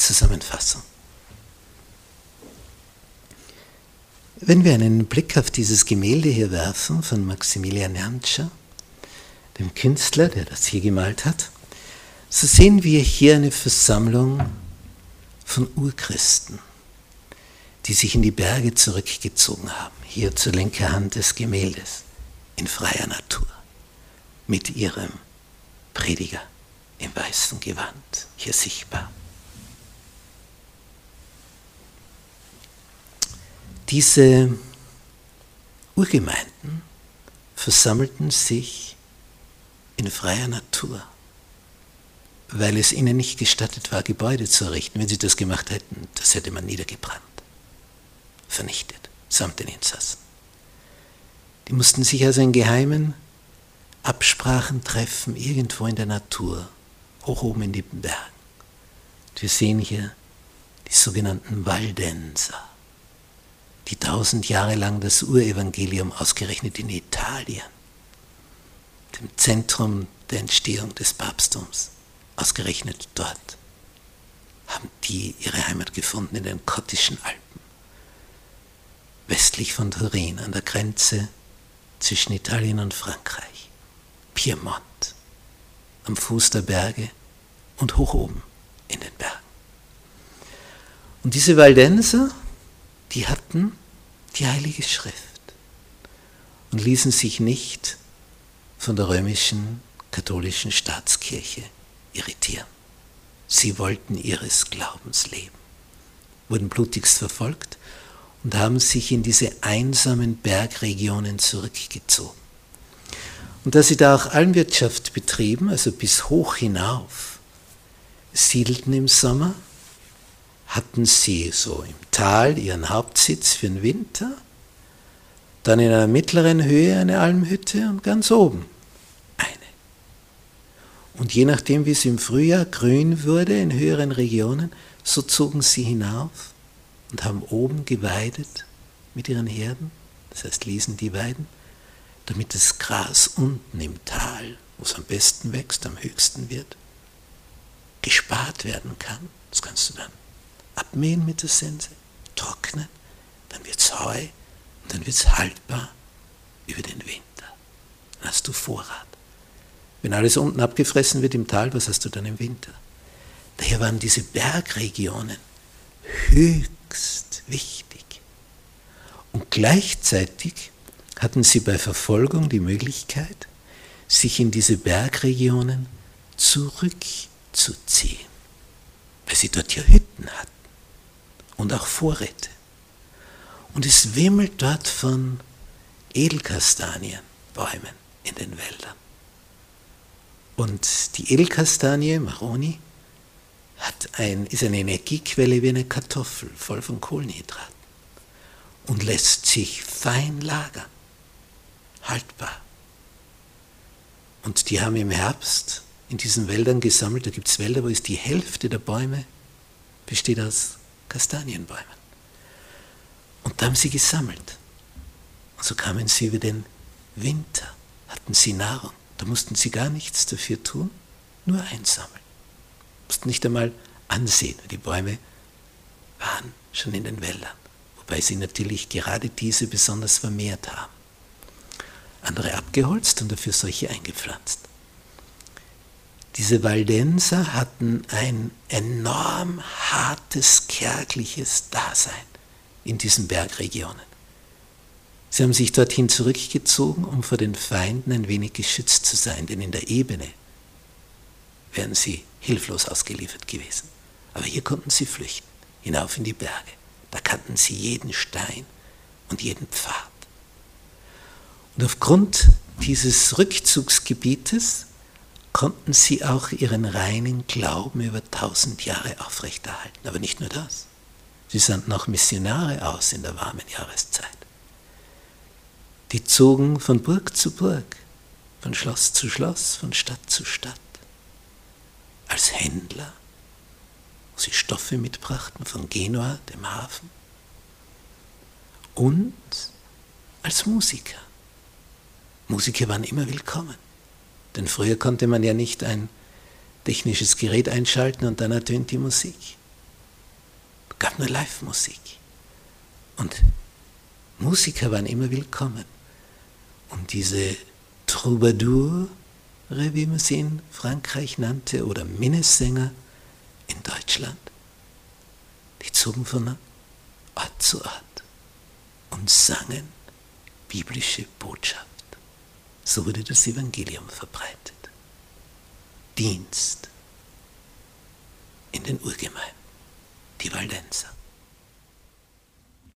Zusammenfassung. Wenn wir einen Blick auf dieses Gemälde hier werfen von Maximilian Jantscher, dem Künstler, der das hier gemalt hat, so sehen wir hier eine Versammlung von Urchristen, die sich in die Berge zurückgezogen haben, hier zur linken Hand des Gemäldes, in freier Natur, mit ihrem Prediger im weißen Gewand, hier sichtbar. Diese Urgemeinden versammelten sich in freier Natur, weil es ihnen nicht gestattet war, Gebäude zu errichten. Wenn sie das gemacht hätten, das hätte man niedergebrannt, vernichtet, samt den Insassen. Die mussten sich also in geheimen Absprachen treffen, irgendwo in der Natur, hoch oben in den Bergen. Und wir sehen hier die sogenannten Waldenser die tausend Jahre lang das Urevangelium ausgerechnet in Italien, dem Zentrum der Entstehung des Papsttums, ausgerechnet dort, haben die ihre Heimat gefunden in den Kottischen Alpen, westlich von Turin, an der Grenze zwischen Italien und Frankreich, Piemont, am Fuß der Berge und hoch oben in den Bergen. Und diese Waldenser, die hatten die Heilige Schrift und ließen sich nicht von der römischen katholischen Staatskirche irritieren. Sie wollten ihres Glaubens leben, wurden blutigst verfolgt und haben sich in diese einsamen Bergregionen zurückgezogen. Und da sie da auch Almwirtschaft betrieben, also bis hoch hinauf, siedelten im Sommer hatten sie so im Tal ihren Hauptsitz für den Winter, dann in einer mittleren Höhe eine Almhütte und ganz oben eine. Und je nachdem, wie es im Frühjahr grün wurde in höheren Regionen, so zogen sie hinauf und haben oben geweidet mit ihren Herden, das heißt ließen die weiden, damit das Gras unten im Tal, wo es am besten wächst, am höchsten wird, gespart werden kann. Das kannst du dann abmähen mit der Sense, trocknen, dann wird es Heu und dann wird es haltbar über den Winter. Dann hast du Vorrat. Wenn alles unten abgefressen wird im Tal, was hast du dann im Winter? Daher waren diese Bergregionen höchst wichtig. Und gleichzeitig hatten sie bei Verfolgung die Möglichkeit, sich in diese Bergregionen zurückzuziehen, weil sie dort ja Hütten hatten und auch Vorräte. Und es wimmelt dort von Edelkastanienbäumen in den Wäldern. Und die Edelkastanie, Maroni, hat ein, ist eine Energiequelle wie eine Kartoffel, voll von Kohlenhydraten und lässt sich fein lagern, haltbar. Und die haben im Herbst in diesen Wäldern gesammelt, da gibt es Wälder, wo ist die Hälfte der Bäume besteht aus Kastanienbäumen. Und da haben sie gesammelt. Und so kamen sie über den Winter, hatten sie Nahrung. Da mussten sie gar nichts dafür tun, nur einsammeln. Mussten nicht einmal ansehen, die Bäume waren schon in den Wäldern, wobei sie natürlich gerade diese besonders vermehrt haben. Andere abgeholzt und dafür solche eingepflanzt. Diese Waldenser hatten ein enorm hartes, kärgliches Dasein in diesen Bergregionen. Sie haben sich dorthin zurückgezogen, um vor den Feinden ein wenig geschützt zu sein, denn in der Ebene wären sie hilflos ausgeliefert gewesen. Aber hier konnten sie flüchten, hinauf in die Berge. Da kannten sie jeden Stein und jeden Pfad. Und aufgrund dieses Rückzugsgebietes konnten sie auch ihren reinen Glauben über tausend Jahre aufrechterhalten. Aber nicht nur das. Sie sandten auch Missionare aus in der warmen Jahreszeit. Die zogen von Burg zu Burg, von Schloss zu Schloss, von Stadt zu Stadt. Als Händler, wo sie Stoffe mitbrachten von Genua, dem Hafen. Und als Musiker. Musiker waren immer willkommen. Denn früher konnte man ja nicht ein technisches Gerät einschalten und dann ertönt die Musik. gab nur Live-Musik. Und Musiker waren immer willkommen. Und diese Troubadour, wie man sie in Frankreich nannte, oder Minnesänger in Deutschland, die zogen von Ort zu Ort und sangen biblische Botschaft. So wurde das Evangelium verbreitet. Dienst in den Urgemeinden, die Waldenser.